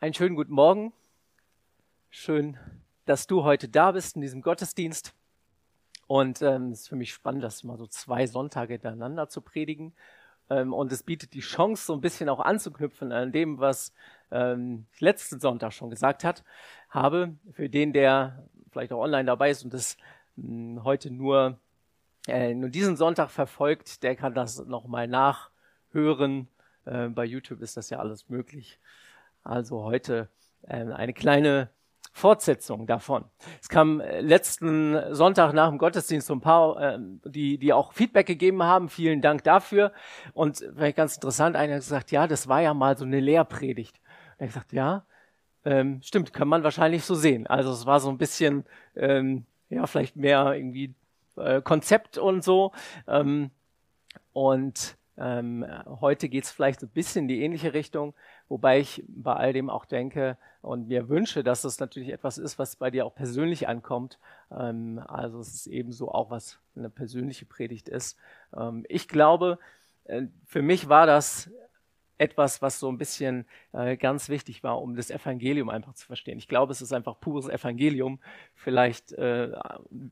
Einen schönen guten Morgen. Schön, dass du heute da bist in diesem Gottesdienst. Und ähm, es ist für mich spannend, das mal so zwei Sonntage hintereinander zu predigen. Ähm, und es bietet die Chance, so ein bisschen auch anzuknüpfen an dem, was ähm, ich letzten Sonntag schon gesagt hat, habe. Für den, der vielleicht auch online dabei ist und das mh, hm, heute nur, äh, nur diesen Sonntag verfolgt, der kann das nochmal nachhören. Äh, bei YouTube ist das ja alles möglich. Also heute äh, eine kleine Fortsetzung davon. Es kam äh, letzten Sonntag nach dem Gottesdienst so ein paar, äh, die, die auch Feedback gegeben haben. Vielen Dank dafür. Und vielleicht ganz interessant, einer hat gesagt, ja, das war ja mal so eine Lehrpredigt. Und er hat gesagt, ja, ähm, stimmt, kann man wahrscheinlich so sehen. Also es war so ein bisschen, ähm, ja, vielleicht mehr irgendwie äh, Konzept und so. Ähm, und ähm, heute geht es vielleicht ein bisschen in die ähnliche Richtung, wobei ich bei all dem auch denke und mir wünsche, dass es natürlich etwas ist, was bei dir auch persönlich ankommt. Ähm, also es ist ebenso auch, was eine persönliche Predigt ist. Ähm, ich glaube, äh, für mich war das etwas, was so ein bisschen äh, ganz wichtig war, um das Evangelium einfach zu verstehen. Ich glaube, es ist einfach pures Evangelium, vielleicht äh,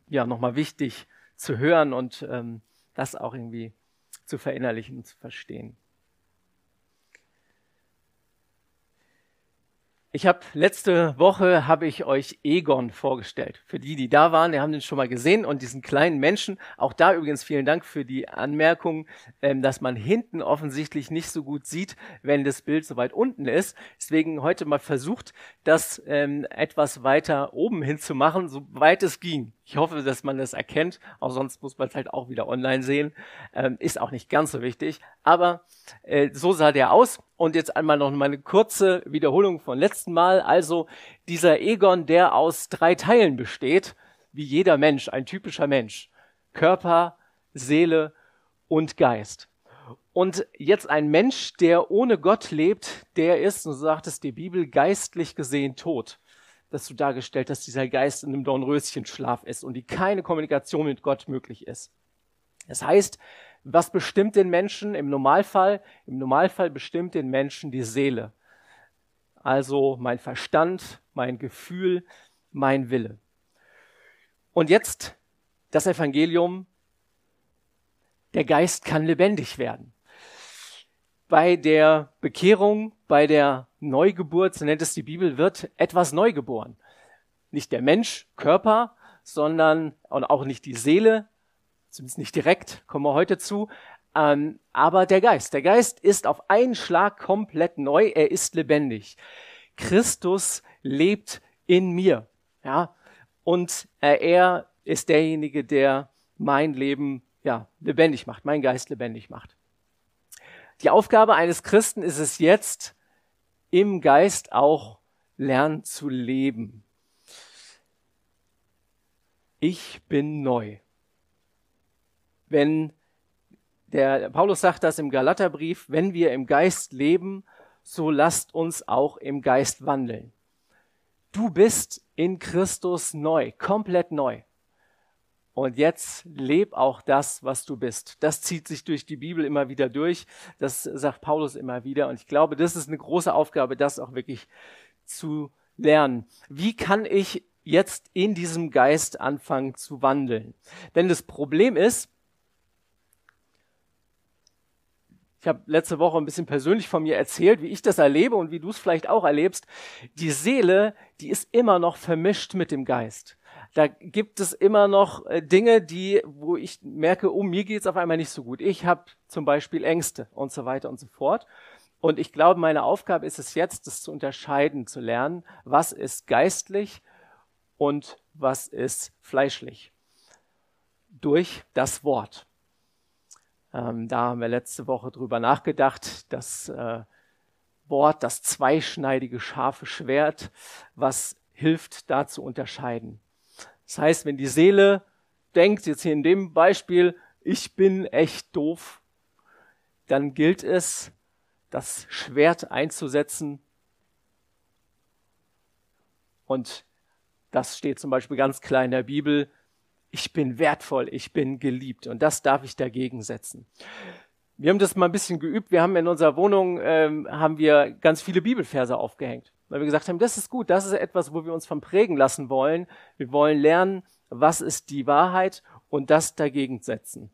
ja nochmal wichtig zu hören und ähm, das auch irgendwie zu verinnerlichen und zu verstehen. Ich habe letzte Woche habe ich euch Egon vorgestellt. Für die, die da waren, die haben den schon mal gesehen und diesen kleinen Menschen. Auch da übrigens vielen Dank für die Anmerkung, ähm, dass man hinten offensichtlich nicht so gut sieht, wenn das Bild so weit unten ist. Deswegen heute mal versucht, das ähm, etwas weiter oben hin zu machen, so weit es ging. Ich hoffe, dass man das erkennt. Auch sonst muss man es halt auch wieder online sehen. Ähm, ist auch nicht ganz so wichtig. Aber äh, so sah der aus. Und jetzt einmal noch mal eine kurze Wiederholung von letzten Mal. Also dieser Egon, der aus drei Teilen besteht, wie jeder Mensch, ein typischer Mensch. Körper, Seele und Geist. Und jetzt ein Mensch, der ohne Gott lebt, der ist, so sagt es die Bibel, geistlich gesehen tot dass du dargestellt hast, dieser Geist in einem Dornröschenschlaf ist und die keine Kommunikation mit Gott möglich ist. Das heißt, was bestimmt den Menschen im Normalfall? Im Normalfall bestimmt den Menschen die Seele. Also mein Verstand, mein Gefühl, mein Wille. Und jetzt das Evangelium, der Geist kann lebendig werden bei der Bekehrung, bei der Neugeburt, so nennt es die Bibel, wird etwas neu geboren. Nicht der Mensch, Körper, sondern und auch nicht die Seele, zumindest nicht direkt, kommen wir heute zu, ähm, aber der Geist. Der Geist ist auf einen Schlag komplett neu, er ist lebendig. Christus lebt in mir, ja, und äh, er ist derjenige, der mein Leben ja lebendig macht, mein Geist lebendig macht. Die Aufgabe eines Christen ist es jetzt, im Geist auch lernen zu leben. Ich bin neu. Wenn der Paulus sagt das im Galaterbrief, wenn wir im Geist leben, so lasst uns auch im Geist wandeln. Du bist in Christus neu, komplett neu. Und jetzt leb auch das, was du bist. Das zieht sich durch die Bibel immer wieder durch. Das sagt Paulus immer wieder. Und ich glaube, das ist eine große Aufgabe, das auch wirklich zu lernen. Wie kann ich jetzt in diesem Geist anfangen zu wandeln? Denn das Problem ist, ich habe letzte Woche ein bisschen persönlich von mir erzählt, wie ich das erlebe und wie du es vielleicht auch erlebst. Die Seele, die ist immer noch vermischt mit dem Geist da gibt es immer noch äh, Dinge, die, wo ich merke, oh, mir geht es auf einmal nicht so gut. Ich habe zum Beispiel Ängste und so weiter und so fort. Und ich glaube, meine Aufgabe ist es jetzt, das zu unterscheiden, zu lernen, was ist geistlich und was ist fleischlich. Durch das Wort. Ähm, da haben wir letzte Woche drüber nachgedacht, das äh, Wort, das zweischneidige scharfe Schwert, was hilft, da zu unterscheiden. Das heißt, wenn die Seele denkt, jetzt hier in dem Beispiel, ich bin echt doof, dann gilt es, das Schwert einzusetzen. Und das steht zum Beispiel ganz klar in der Bibel. Ich bin wertvoll, ich bin geliebt. Und das darf ich dagegen setzen. Wir haben das mal ein bisschen geübt. Wir haben in unserer Wohnung ähm, haben wir ganz viele Bibelverse aufgehängt. Weil wir gesagt haben, das ist gut, das ist etwas, wo wir uns von prägen lassen wollen. Wir wollen lernen, was ist die Wahrheit und das dagegen setzen.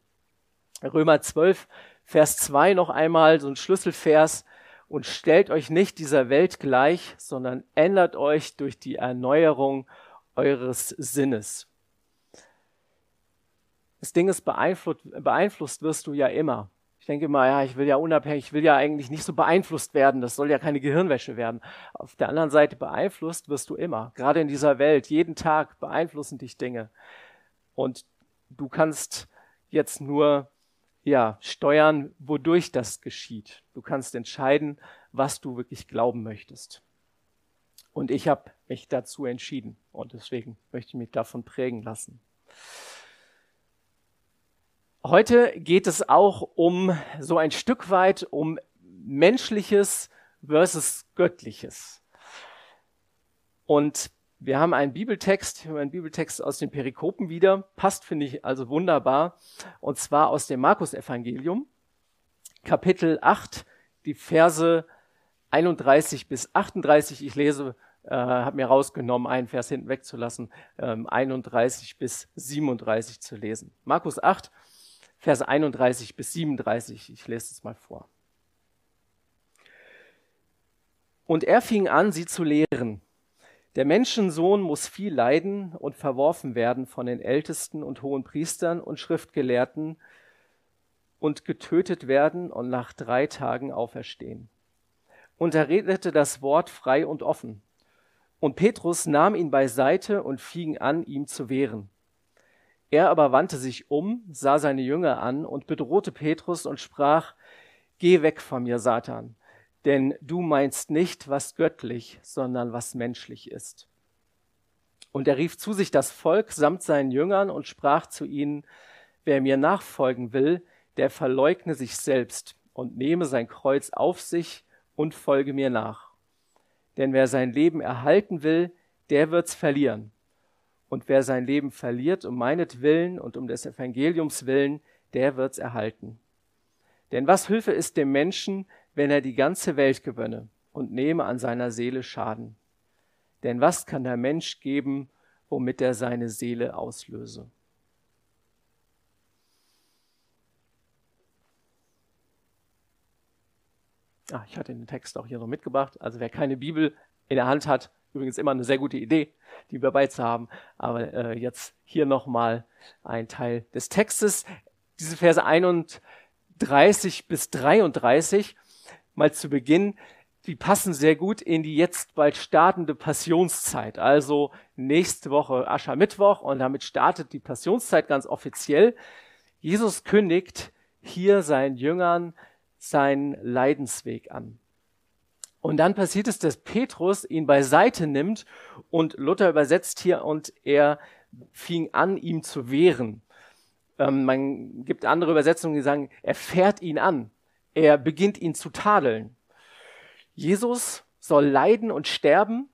Römer 12, Vers 2 noch einmal, so ein Schlüsselvers. Und stellt euch nicht dieser Welt gleich, sondern ändert euch durch die Erneuerung eures Sinnes. Das Ding ist, beeinflusst, beeinflusst wirst du ja immer. Ich denke immer, ja, ich will ja unabhängig, ich will ja eigentlich nicht so beeinflusst werden. Das soll ja keine Gehirnwäsche werden. Auf der anderen Seite beeinflusst wirst du immer. Gerade in dieser Welt. Jeden Tag beeinflussen dich Dinge. Und du kannst jetzt nur, ja, steuern, wodurch das geschieht. Du kannst entscheiden, was du wirklich glauben möchtest. Und ich habe mich dazu entschieden. Und deswegen möchte ich mich davon prägen lassen. Heute geht es auch um so ein Stück weit um menschliches versus göttliches. Und wir haben einen Bibeltext, einen Bibeltext aus den Perikopen wieder, passt finde ich also wunderbar, und zwar aus dem Markus-Evangelium, Kapitel 8, die Verse 31 bis 38. Ich lese, äh, habe mir rausgenommen, einen Vers hinten wegzulassen, ähm, 31 bis 37 zu lesen. Markus 8, Verse 31 bis 37. Ich lese es mal vor. Und er fing an, sie zu lehren. Der Menschensohn muss viel leiden und verworfen werden von den Ältesten und hohen Priestern und Schriftgelehrten und getötet werden und nach drei Tagen auferstehen. Und er redete das Wort frei und offen. Und Petrus nahm ihn beiseite und fing an, ihm zu wehren. Er aber wandte sich um, sah seine Jünger an und bedrohte Petrus und sprach, Geh weg von mir, Satan, denn du meinst nicht, was göttlich, sondern was menschlich ist. Und er rief zu sich das Volk samt seinen Jüngern und sprach zu ihnen, Wer mir nachfolgen will, der verleugne sich selbst und nehme sein Kreuz auf sich und folge mir nach. Denn wer sein Leben erhalten will, der wird's verlieren. Und wer sein Leben verliert um meinetwillen und um des Evangeliums willen, der wird's erhalten. Denn was Hilfe ist dem Menschen, wenn er die ganze Welt gewönne und nehme an seiner Seele Schaden? Denn was kann der Mensch geben, womit er seine Seele auslöse? Ah, ich hatte den Text auch hier noch mitgebracht. Also wer keine Bibel in der Hand hat, Übrigens immer eine sehr gute Idee, die dabei zu haben. Aber äh, jetzt hier nochmal ein Teil des Textes. Diese Verse 31 bis 33, mal zu Beginn, die passen sehr gut in die jetzt bald startende Passionszeit. Also nächste Woche Aschermittwoch und damit startet die Passionszeit ganz offiziell. Jesus kündigt hier seinen Jüngern seinen Leidensweg an. Und dann passiert es, dass Petrus ihn beiseite nimmt und Luther übersetzt hier und er fing an, ihm zu wehren. Ähm, man gibt andere Übersetzungen, die sagen, er fährt ihn an. Er beginnt ihn zu tadeln. Jesus soll leiden und sterben?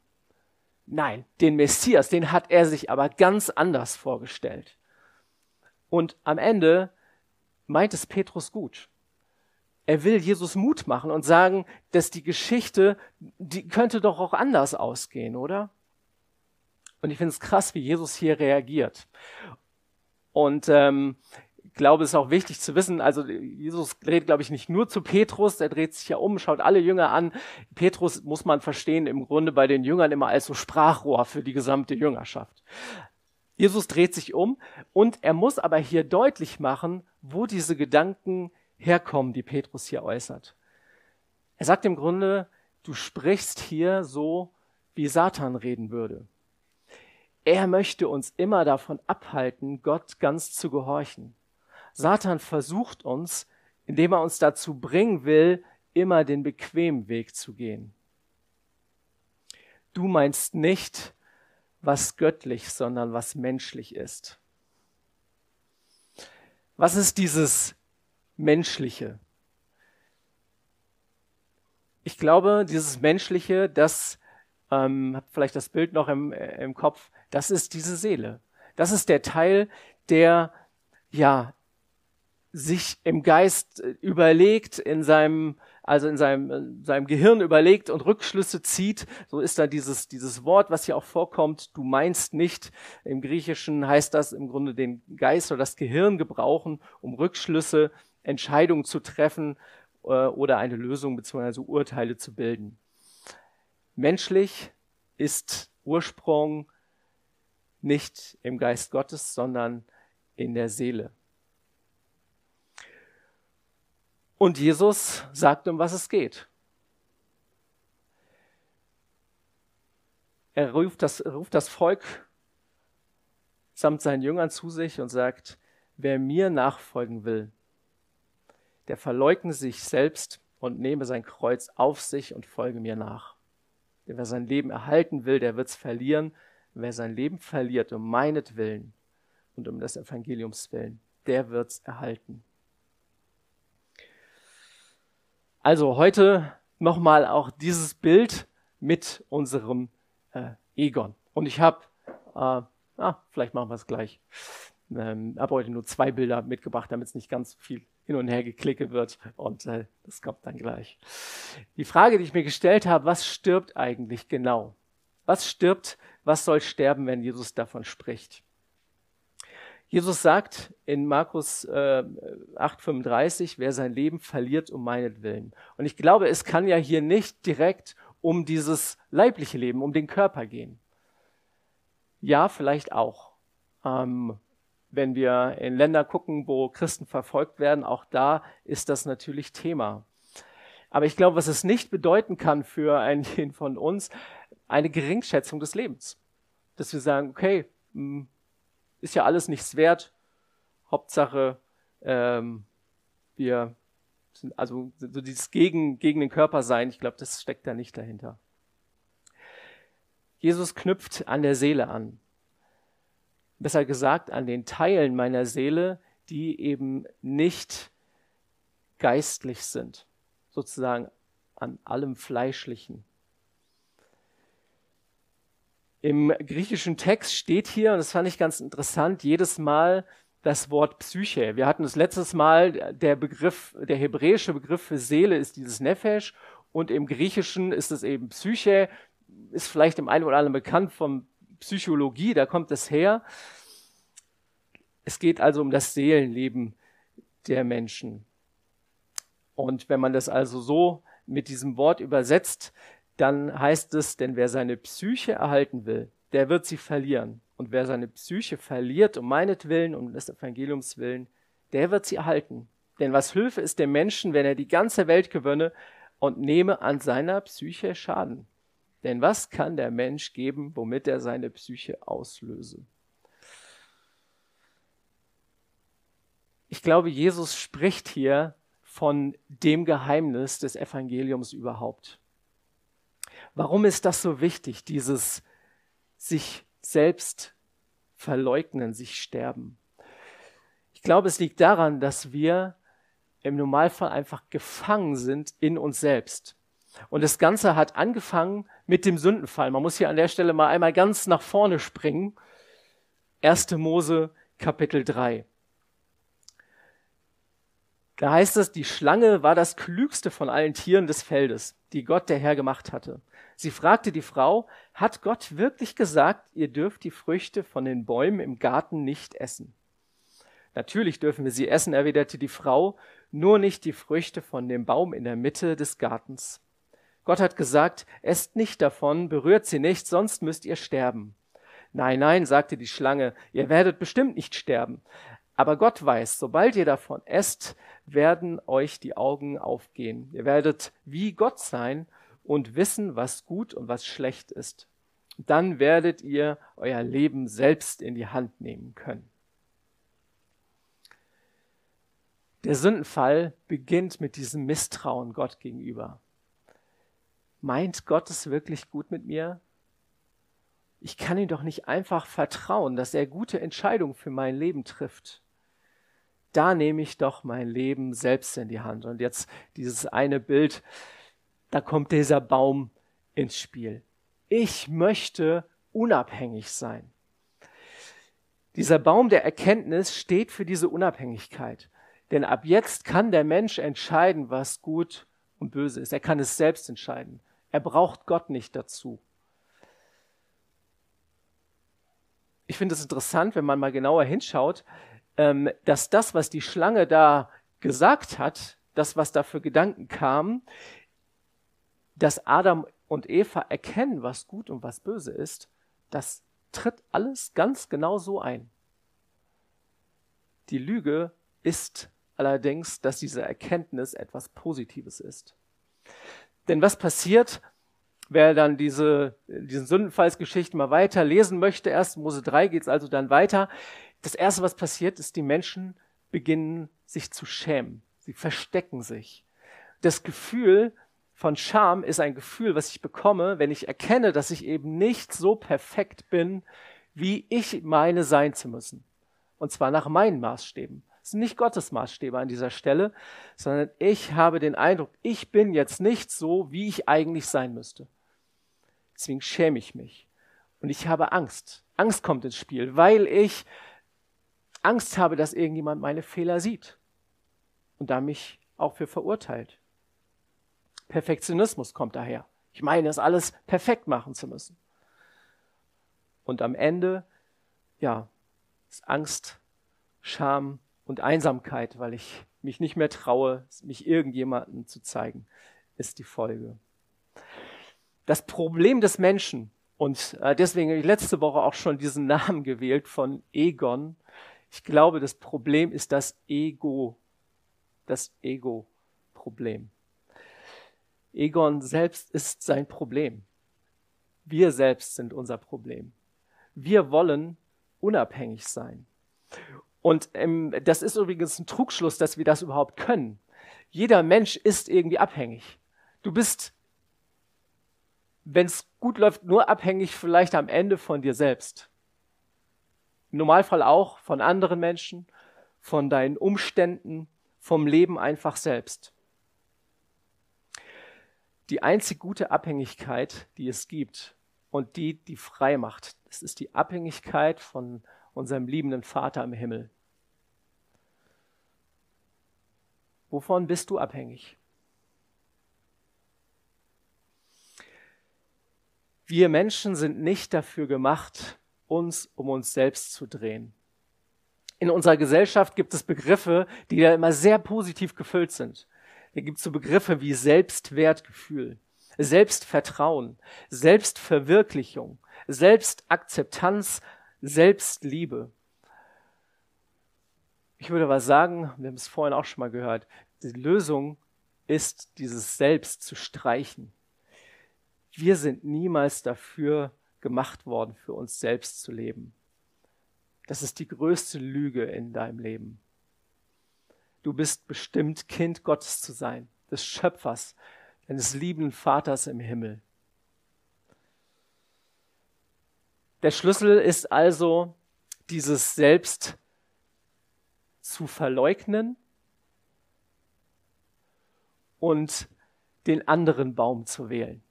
Nein, den Messias, den hat er sich aber ganz anders vorgestellt. Und am Ende meint es Petrus gut. Er will Jesus Mut machen und sagen, dass die Geschichte, die könnte doch auch anders ausgehen, oder? Und ich finde es krass, wie Jesus hier reagiert. Und ähm, ich glaube, es ist auch wichtig zu wissen, also Jesus dreht, glaube ich, nicht nur zu Petrus, er dreht sich ja um, schaut alle Jünger an. Petrus muss man verstehen, im Grunde bei den Jüngern immer als so Sprachrohr für die gesamte Jüngerschaft. Jesus dreht sich um und er muss aber hier deutlich machen, wo diese Gedanken herkommen, die Petrus hier äußert. Er sagt im Grunde, du sprichst hier so, wie Satan reden würde. Er möchte uns immer davon abhalten, Gott ganz zu gehorchen. Satan versucht uns, indem er uns dazu bringen will, immer den bequemen Weg zu gehen. Du meinst nicht, was göttlich, sondern was menschlich ist. Was ist dieses Menschliche. Ich glaube, dieses Menschliche, das ähm, habt vielleicht das Bild noch im, äh, im Kopf, das ist diese Seele. Das ist der Teil, der ja sich im Geist äh, überlegt, in seinem also in seinem, in seinem Gehirn überlegt und Rückschlüsse zieht, so ist da dieses, dieses Wort, was hier auch vorkommt, du meinst nicht. Im Griechischen heißt das im Grunde den Geist oder das Gehirn gebrauchen, um Rückschlüsse, Entscheidungen zu treffen äh, oder eine Lösung bzw. Urteile zu bilden. Menschlich ist Ursprung nicht im Geist Gottes, sondern in der Seele. Und Jesus sagt, um was es geht. Er ruft das, ruft das Volk samt seinen Jüngern zu sich und sagt, wer mir nachfolgen will, der verleugne sich selbst und nehme sein Kreuz auf sich und folge mir nach. Denn wer sein Leben erhalten will, der wird es verlieren. Wer sein Leben verliert um meinetwillen und um des Evangeliums willen, der wird es erhalten. Also heute nochmal auch dieses Bild mit unserem äh, Egon. Und ich habe, äh, ah, vielleicht machen wir es gleich. Ähm, habe heute nur zwei Bilder mitgebracht, damit es nicht ganz viel hin und her geklicke wird. Und äh, das kommt dann gleich. Die Frage, die ich mir gestellt habe, was stirbt eigentlich genau? Was stirbt, was soll sterben, wenn Jesus davon spricht? Jesus sagt in Markus äh, 8,35, wer sein Leben verliert um meinetwillen. Und ich glaube, es kann ja hier nicht direkt um dieses leibliche Leben, um den Körper gehen. Ja, vielleicht auch. Ähm, wenn wir in Länder gucken, wo Christen verfolgt werden, auch da ist das natürlich Thema. Aber ich glaube, was es nicht bedeuten kann für einen von uns, eine Geringschätzung des Lebens. Dass wir sagen, okay, hm, ist ja alles nichts wert. Hauptsache, ähm, wir sind also so dieses gegen, gegen den Körper sein, ich glaube, das steckt da nicht dahinter. Jesus knüpft an der Seele an. Besser gesagt, an den Teilen meiner Seele, die eben nicht geistlich sind. Sozusagen an allem Fleischlichen. Im griechischen Text steht hier, und das fand ich ganz interessant, jedes Mal das Wort Psyche. Wir hatten das letztes Mal, der Begriff, der hebräische Begriff für Seele ist dieses Nefesh und im Griechischen ist es eben Psyche, ist vielleicht dem einen oder anderen bekannt von Psychologie, da kommt es her. Es geht also um das Seelenleben der Menschen. Und wenn man das also so mit diesem Wort übersetzt, dann heißt es, denn wer seine Psyche erhalten will, der wird sie verlieren. Und wer seine Psyche verliert, um meinetwillen, um des Evangeliums willen, der wird sie erhalten. Denn was Hilfe ist dem Menschen, wenn er die ganze Welt gewönne und nehme an seiner Psyche Schaden? Denn was kann der Mensch geben, womit er seine Psyche auslöse? Ich glaube, Jesus spricht hier von dem Geheimnis des Evangeliums überhaupt. Warum ist das so wichtig, dieses sich selbst verleugnen, sich sterben? Ich glaube, es liegt daran, dass wir im Normalfall einfach gefangen sind in uns selbst. Und das Ganze hat angefangen mit dem Sündenfall. Man muss hier an der Stelle mal einmal ganz nach vorne springen. 1. Mose Kapitel 3. Da heißt es, die Schlange war das klügste von allen Tieren des Feldes, die Gott der Herr gemacht hatte. Sie fragte die Frau, hat Gott wirklich gesagt, ihr dürft die Früchte von den Bäumen im Garten nicht essen? Natürlich dürfen wir sie essen, erwiderte die Frau, nur nicht die Früchte von dem Baum in der Mitte des Gartens. Gott hat gesagt, esst nicht davon, berührt sie nicht, sonst müsst ihr sterben. Nein, nein, sagte die Schlange, ihr werdet bestimmt nicht sterben. Aber Gott weiß, sobald ihr davon esst, werden euch die Augen aufgehen. Ihr werdet wie Gott sein und wissen, was gut und was schlecht ist. Dann werdet ihr euer Leben selbst in die Hand nehmen können. Der Sündenfall beginnt mit diesem Misstrauen Gott gegenüber. Meint Gott es wirklich gut mit mir? Ich kann ihm doch nicht einfach vertrauen, dass er gute Entscheidungen für mein Leben trifft. Da nehme ich doch mein Leben selbst in die Hand. Und jetzt dieses eine Bild, da kommt dieser Baum ins Spiel. Ich möchte unabhängig sein. Dieser Baum der Erkenntnis steht für diese Unabhängigkeit. Denn ab jetzt kann der Mensch entscheiden, was gut und böse ist. Er kann es selbst entscheiden. Er braucht Gott nicht dazu. Ich finde es interessant, wenn man mal genauer hinschaut, ähm, dass das, was die Schlange da gesagt hat, das, was da für Gedanken kam, dass Adam und Eva erkennen, was gut und was böse ist, das tritt alles ganz genau so ein. Die Lüge ist allerdings, dass diese Erkenntnis etwas Positives ist. Denn was passiert, wer dann diese, diesen Sündenfallsgeschichten mal weiter lesen möchte, 1. Mose 3 geht es also dann weiter. Das Erste, was passiert, ist, die Menschen beginnen sich zu schämen. Sie verstecken sich. Das Gefühl von Scham ist ein Gefühl, was ich bekomme, wenn ich erkenne, dass ich eben nicht so perfekt bin, wie ich meine sein zu müssen. Und zwar nach meinen Maßstäben. Es sind nicht Gottes Maßstäbe an dieser Stelle, sondern ich habe den Eindruck, ich bin jetzt nicht so, wie ich eigentlich sein müsste. Deswegen schäme ich mich. Und ich habe Angst. Angst kommt ins Spiel, weil ich Angst habe, dass irgendjemand meine Fehler sieht und da mich auch für verurteilt. Perfektionismus kommt daher. Ich meine, es alles perfekt machen zu müssen. Und am Ende, ja, ist Angst, Scham und Einsamkeit, weil ich mich nicht mehr traue, mich irgendjemandem zu zeigen, ist die Folge. Das Problem des Menschen, und äh, deswegen habe ich letzte Woche auch schon diesen Namen gewählt von Egon. Ich glaube, das Problem ist das Ego, das Ego-Problem. Egon selbst ist sein Problem. Wir selbst sind unser Problem. Wir wollen unabhängig sein. Und ähm, das ist übrigens ein Trugschluss, dass wir das überhaupt können. Jeder Mensch ist irgendwie abhängig. Du bist, wenn es gut läuft, nur abhängig vielleicht am Ende von dir selbst. Im Normalfall auch von anderen Menschen, von deinen Umständen, vom Leben einfach selbst. Die einzig gute Abhängigkeit, die es gibt und die, die frei macht, das ist die Abhängigkeit von unserem liebenden Vater im Himmel. Wovon bist du abhängig? Wir Menschen sind nicht dafür gemacht, uns um uns selbst zu drehen. In unserer Gesellschaft gibt es Begriffe, die ja immer sehr positiv gefüllt sind. Da gibt es so Begriffe wie Selbstwertgefühl, Selbstvertrauen, Selbstverwirklichung, Selbstakzeptanz, Selbstliebe. Ich würde aber sagen, wir haben es vorhin auch schon mal gehört, die Lösung ist, dieses Selbst zu streichen. Wir sind niemals dafür gemacht worden, für uns selbst zu leben. Das ist die größte Lüge in deinem Leben. Du bist bestimmt, Kind Gottes zu sein, des Schöpfers, deines liebenden Vaters im Himmel. Der Schlüssel ist also, dieses Selbst zu verleugnen und den anderen Baum zu wählen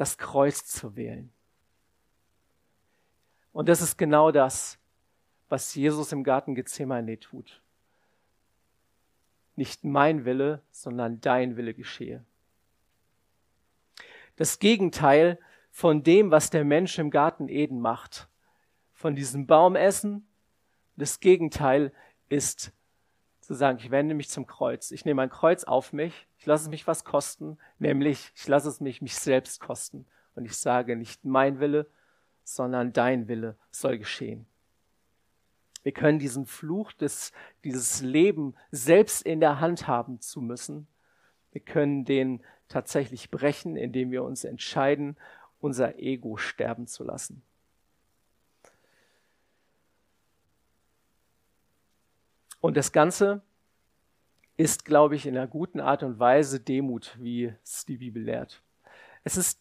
das Kreuz zu wählen. Und das ist genau das, was Jesus im Garten Gethsemane tut. Nicht mein Wille, sondern dein Wille geschehe. Das Gegenteil von dem, was der Mensch im Garten Eden macht. Von diesem Baum essen. Das Gegenteil ist zu sagen, ich wende mich zum Kreuz. Ich nehme ein Kreuz auf mich, ich lasse es mich was kosten, nämlich ich lasse es mich mich selbst kosten. Und ich sage, nicht mein Wille, sondern dein Wille soll geschehen. Wir können diesen Fluch des, dieses Leben selbst in der Hand haben zu müssen. Wir können den tatsächlich brechen, indem wir uns entscheiden, unser Ego sterben zu lassen. Und das Ganze ist, glaube ich, in einer guten Art und Weise Demut, wie es die Bibel lehrt. Es ist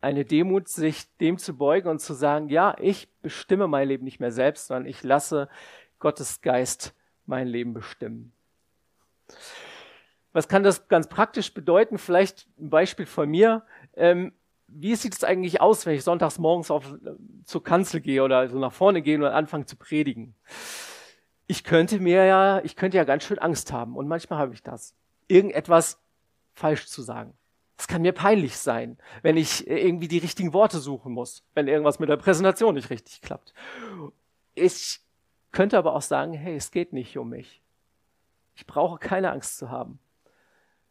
eine Demut, sich dem zu beugen und zu sagen, ja, ich bestimme mein Leben nicht mehr selbst, sondern ich lasse Gottes Geist mein Leben bestimmen. Was kann das ganz praktisch bedeuten? Vielleicht ein Beispiel von mir. Ähm, wie sieht es eigentlich aus, wenn ich sonntags morgens auf, zur Kanzel gehe oder so nach vorne gehe und anfange zu predigen? Ich könnte mir ja, ich könnte ja ganz schön Angst haben und manchmal habe ich das. irgendetwas falsch zu sagen. Es kann mir peinlich sein, wenn ich irgendwie die richtigen Worte suchen muss, wenn irgendwas mit der Präsentation nicht richtig klappt. Ich könnte aber auch sagen, hey, es geht nicht um mich. Ich brauche keine Angst zu haben.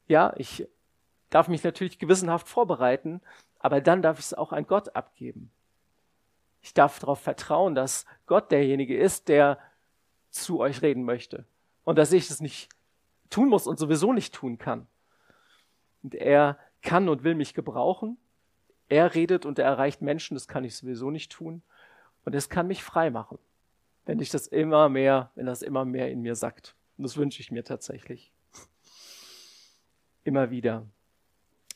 Ja, ich darf mich natürlich gewissenhaft vorbereiten, aber dann darf ich es auch an Gott abgeben. Ich darf darauf vertrauen, dass Gott derjenige ist, der zu euch reden möchte und dass ich es nicht tun muss und sowieso nicht tun kann. Und er kann und will mich gebrauchen. Er redet und er erreicht Menschen, das kann ich sowieso nicht tun. Und es kann mich frei machen, wenn ich das immer mehr, wenn das immer mehr in mir sagt. Und das wünsche ich mir tatsächlich. Immer wieder.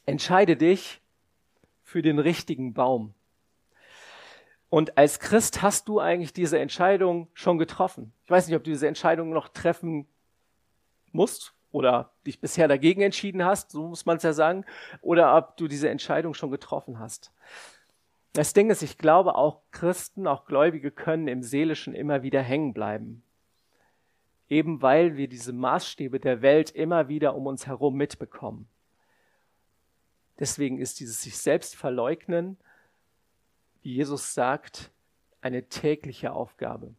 Entscheide dich für den richtigen Baum. Und als Christ hast du eigentlich diese Entscheidung schon getroffen. Ich weiß nicht, ob du diese Entscheidung noch treffen musst oder dich bisher dagegen entschieden hast, so muss man es ja sagen, oder ob du diese Entscheidung schon getroffen hast. Das Ding ist, ich glaube, auch Christen, auch Gläubige können im Seelischen immer wieder hängen bleiben. Eben weil wir diese Maßstäbe der Welt immer wieder um uns herum mitbekommen. Deswegen ist dieses sich selbst verleugnen, wie Jesus sagt, eine tägliche Aufgabe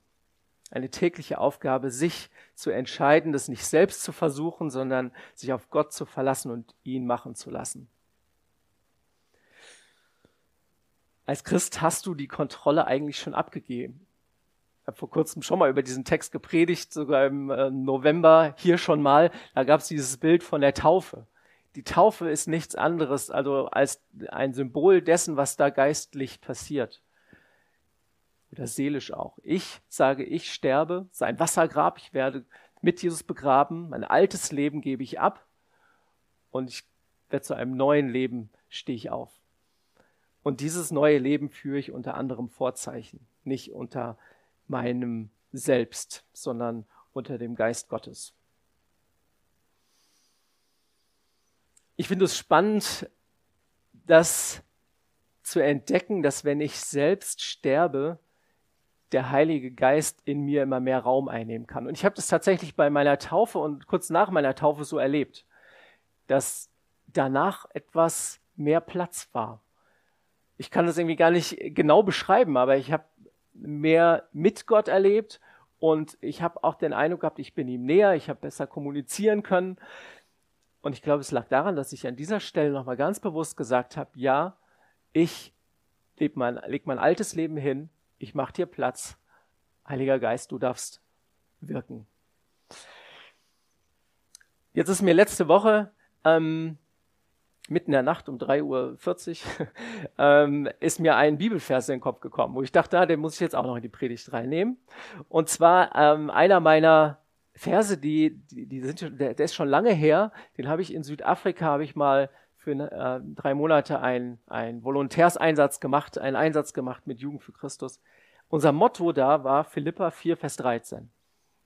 eine tägliche Aufgabe, sich zu entscheiden, das nicht selbst zu versuchen, sondern sich auf Gott zu verlassen und ihn machen zu lassen. Als Christ hast du die Kontrolle eigentlich schon abgegeben. Ich habe vor kurzem schon mal über diesen Text gepredigt, sogar im äh, November hier schon mal. Da gab es dieses Bild von der Taufe. Die Taufe ist nichts anderes also als ein Symbol dessen, was da geistlich passiert oder seelisch auch. Ich sage, ich sterbe, sein Wassergrab, ich werde mit Jesus begraben, mein altes Leben gebe ich ab und ich werde zu einem neuen Leben stehe ich auf. Und dieses neue Leben führe ich unter anderem Vorzeichen, nicht unter meinem Selbst, sondern unter dem Geist Gottes. Ich finde es spannend, das zu entdecken, dass wenn ich selbst sterbe, der Heilige Geist in mir immer mehr Raum einnehmen kann. Und ich habe das tatsächlich bei meiner Taufe und kurz nach meiner Taufe so erlebt, dass danach etwas mehr Platz war. Ich kann das irgendwie gar nicht genau beschreiben, aber ich habe mehr mit Gott erlebt und ich habe auch den Eindruck gehabt, ich bin ihm näher, ich habe besser kommunizieren können. Und ich glaube, es lag daran, dass ich an dieser Stelle nochmal ganz bewusst gesagt habe, ja, ich lege mein, leg mein altes Leben hin ich mache dir Platz. Heiliger Geist, du darfst wirken. Jetzt ist mir letzte Woche ähm, mitten in der Nacht um 3.40 Uhr ähm, ist mir ein Bibelvers in den Kopf gekommen, wo ich dachte, ah, den muss ich jetzt auch noch in die Predigt reinnehmen. Und zwar ähm, einer meiner Verse, die, die, die sind schon, der, der, ist schon lange her, den habe ich in Südafrika, habe ich mal für äh, drei Monate einen Volontärseinsatz gemacht, einen Einsatz gemacht mit Jugend für Christus. Unser Motto da war Philippa 4, Vers 13.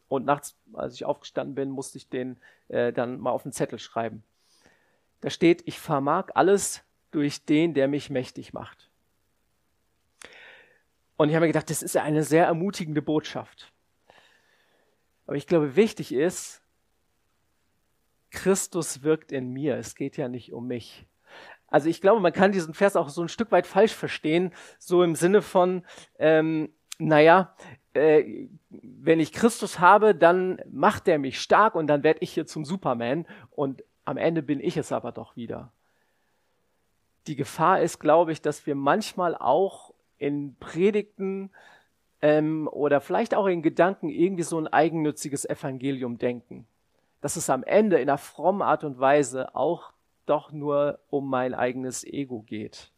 Und nachts, als ich aufgestanden bin, musste ich den äh, dann mal auf den Zettel schreiben. Da steht, ich vermag alles durch den, der mich mächtig macht. Und ich habe mir gedacht, das ist eine sehr ermutigende Botschaft. Aber ich glaube, wichtig ist, Christus wirkt in mir. Es geht ja nicht um mich. Also ich glaube, man kann diesen Vers auch so ein Stück weit falsch verstehen, so im Sinne von, ähm, naja, äh, wenn ich Christus habe, dann macht er mich stark und dann werde ich hier zum Superman und am Ende bin ich es aber doch wieder. Die Gefahr ist, glaube ich, dass wir manchmal auch in Predigten ähm, oder vielleicht auch in Gedanken irgendwie so ein eigennütziges Evangelium denken dass es am Ende in einer frommen Art und Weise auch doch nur um mein eigenes Ego geht.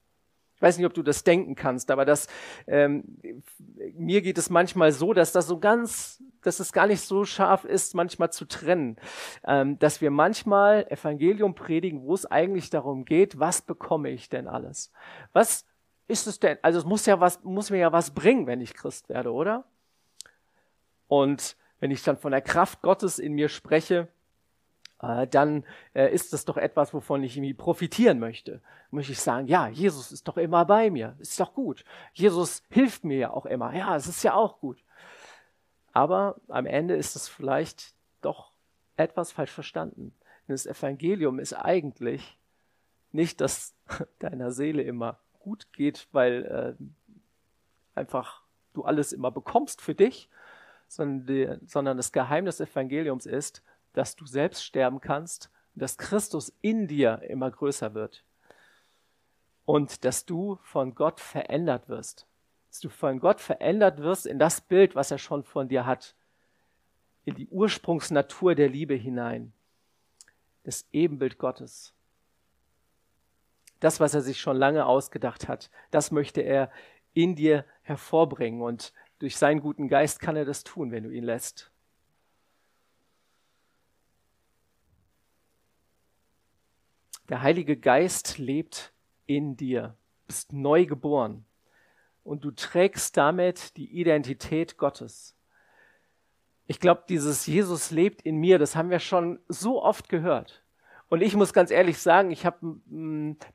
Ich weiß nicht, ob du das denken kannst, aber das, ähm, mir geht es manchmal so, dass das so ganz, dass es gar nicht so scharf ist, manchmal zu trennen, ähm, dass wir manchmal Evangelium predigen, wo es eigentlich darum geht, was bekomme ich denn alles? Was ist es denn? Also es muss ja was, muss mir ja was bringen, wenn ich Christ werde, oder? Und wenn ich dann von der Kraft Gottes in mir spreche, äh, dann äh, ist das doch etwas, wovon ich irgendwie profitieren möchte. Möchte ich sagen, ja, Jesus ist doch immer bei mir, ist doch gut. Jesus hilft mir ja auch immer, ja, es ist ja auch gut. Aber am Ende ist es vielleicht doch etwas falsch verstanden. Denn das Evangelium ist eigentlich nicht, dass deiner Seele immer gut geht, weil äh, einfach du alles immer bekommst für dich, sondern, die, sondern das Geheimnis des Evangeliums ist, dass du selbst sterben kannst, dass Christus in dir immer größer wird und dass du von Gott verändert wirst. Dass du von Gott verändert wirst in das Bild, was er schon von dir hat, in die Ursprungsnatur der Liebe hinein, das Ebenbild Gottes. Das, was er sich schon lange ausgedacht hat, das möchte er in dir hervorbringen und durch seinen guten Geist kann er das tun, wenn du ihn lässt. Der Heilige Geist lebt in dir, bist neu geboren und du trägst damit die Identität Gottes. Ich glaube, dieses Jesus lebt in mir, das haben wir schon so oft gehört. Und ich muss ganz ehrlich sagen, ich habe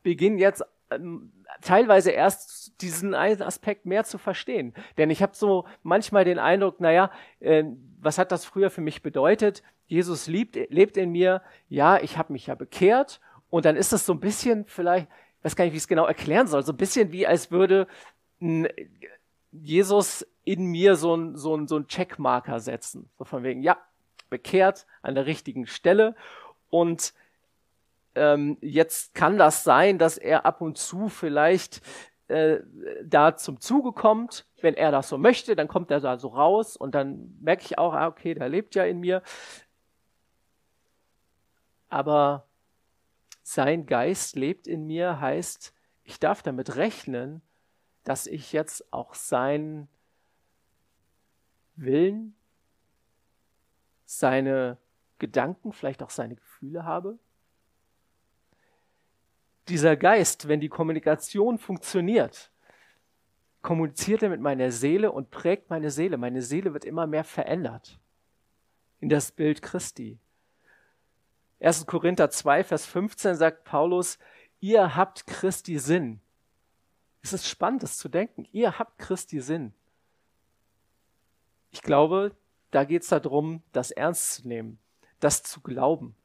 Beginn jetzt ähm, teilweise erst diesen einen Aspekt mehr zu verstehen. Denn ich habe so manchmal den Eindruck, naja, äh, was hat das früher für mich bedeutet? Jesus liebt, lebt in mir, ja, ich habe mich ja bekehrt und dann ist das so ein bisschen vielleicht, ich weiß gar nicht, wie ich es genau erklären soll, so ein bisschen wie als würde Jesus in mir so ein, so ein, so ein Checkmarker setzen. So von wegen, ja, bekehrt an der richtigen Stelle und ähm, jetzt kann das sein, dass er ab und zu vielleicht äh, da zum Zuge kommt. Wenn er das so möchte, dann kommt er da so raus und dann merke ich auch, ah, okay, der lebt ja in mir. Aber sein Geist lebt in mir, heißt, ich darf damit rechnen, dass ich jetzt auch seinen Willen, seine Gedanken, vielleicht auch seine Gefühle habe dieser Geist, wenn die Kommunikation funktioniert, kommuniziert er mit meiner Seele und prägt meine Seele. Meine Seele wird immer mehr verändert in das Bild Christi. 1. Korinther 2, Vers 15 sagt Paulus, ihr habt Christi Sinn. Es ist spannend, das zu denken. Ihr habt Christi Sinn. Ich glaube, da geht es darum, das ernst zu nehmen, das zu glauben.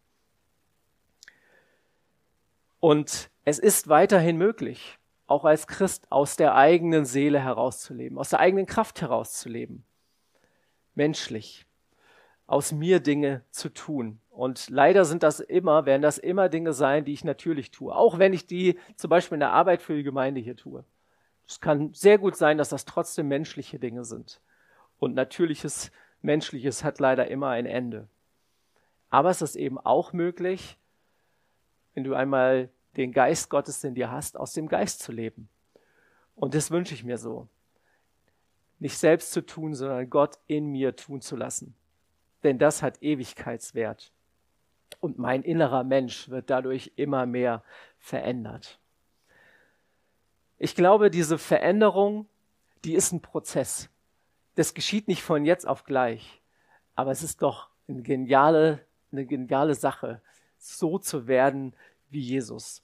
Und es ist weiterhin möglich, auch als Christ aus der eigenen Seele herauszuleben, aus der eigenen Kraft herauszuleben, menschlich, aus mir Dinge zu tun. Und leider sind das immer, werden das immer Dinge sein, die ich natürlich tue, auch wenn ich die zum Beispiel in der Arbeit für die Gemeinde hier tue. Es kann sehr gut sein, dass das trotzdem menschliche Dinge sind. Und natürliches, menschliches hat leider immer ein Ende. Aber es ist eben auch möglich, wenn du einmal den Geist Gottes in dir hast, aus dem Geist zu leben. Und das wünsche ich mir so. Nicht selbst zu tun, sondern Gott in mir tun zu lassen. Denn das hat Ewigkeitswert. Und mein innerer Mensch wird dadurch immer mehr verändert. Ich glaube, diese Veränderung, die ist ein Prozess. Das geschieht nicht von jetzt auf gleich. Aber es ist doch eine geniale, eine geniale Sache, so zu werden wie Jesus.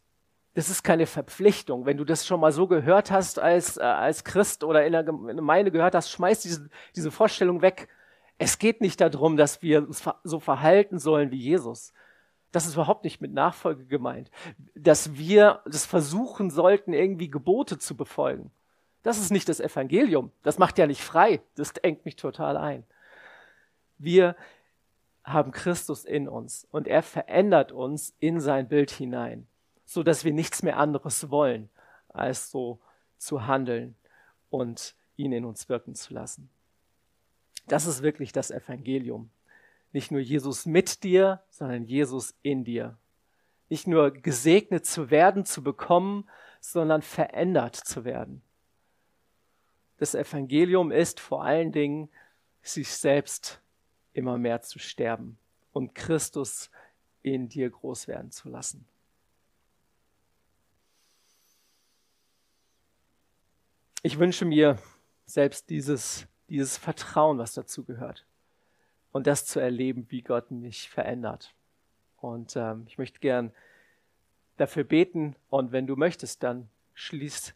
Das ist keine Verpflichtung. Wenn du das schon mal so gehört hast als, äh, als Christ oder in der Gemeinde gehört hast, schmeiß diese, diese Vorstellung weg. Es geht nicht darum, dass wir uns so verhalten sollen wie Jesus. Das ist überhaupt nicht mit Nachfolge gemeint. Dass wir das versuchen sollten, irgendwie Gebote zu befolgen. Das ist nicht das Evangelium. Das macht ja nicht frei. Das engt mich total ein. Wir haben Christus in uns und er verändert uns in sein Bild hinein so dass wir nichts mehr anderes wollen, als so zu handeln und ihn in uns wirken zu lassen. Das ist wirklich das Evangelium. Nicht nur Jesus mit dir, sondern Jesus in dir. Nicht nur gesegnet zu werden, zu bekommen, sondern verändert zu werden. Das Evangelium ist vor allen Dingen, sich selbst immer mehr zu sterben und Christus in dir groß werden zu lassen. ich wünsche mir selbst dieses, dieses Vertrauen, was dazu gehört. Und das zu erleben, wie Gott mich verändert. Und ähm, ich möchte gern dafür beten. Und wenn du möchtest, dann schließ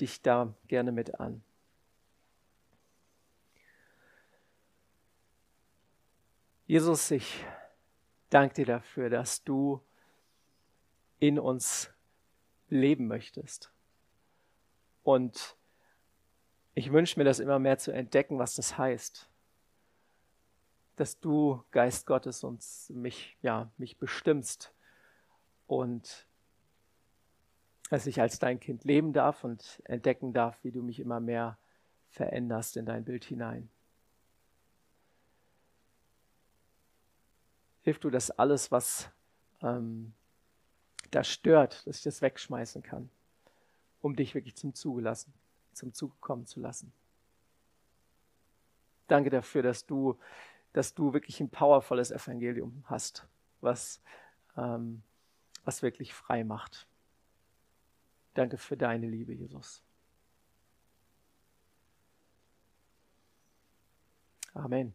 dich da gerne mit an. Jesus, ich danke dir dafür, dass du in uns leben möchtest. Und ich wünsche mir das immer mehr zu entdecken, was das heißt. Dass du, Geist Gottes, uns mich, ja, mich bestimmst und dass ich als dein Kind leben darf und entdecken darf, wie du mich immer mehr veränderst in dein Bild hinein. Hilf du, dass alles, was ähm, da stört, dass ich das wegschmeißen kann, um dich wirklich zum Zuge lassen, zum Zuge kommen zu lassen. Danke dafür, dass du, dass du wirklich ein powervolles Evangelium hast, was, ähm, was wirklich frei macht. Danke für deine Liebe, Jesus. Amen.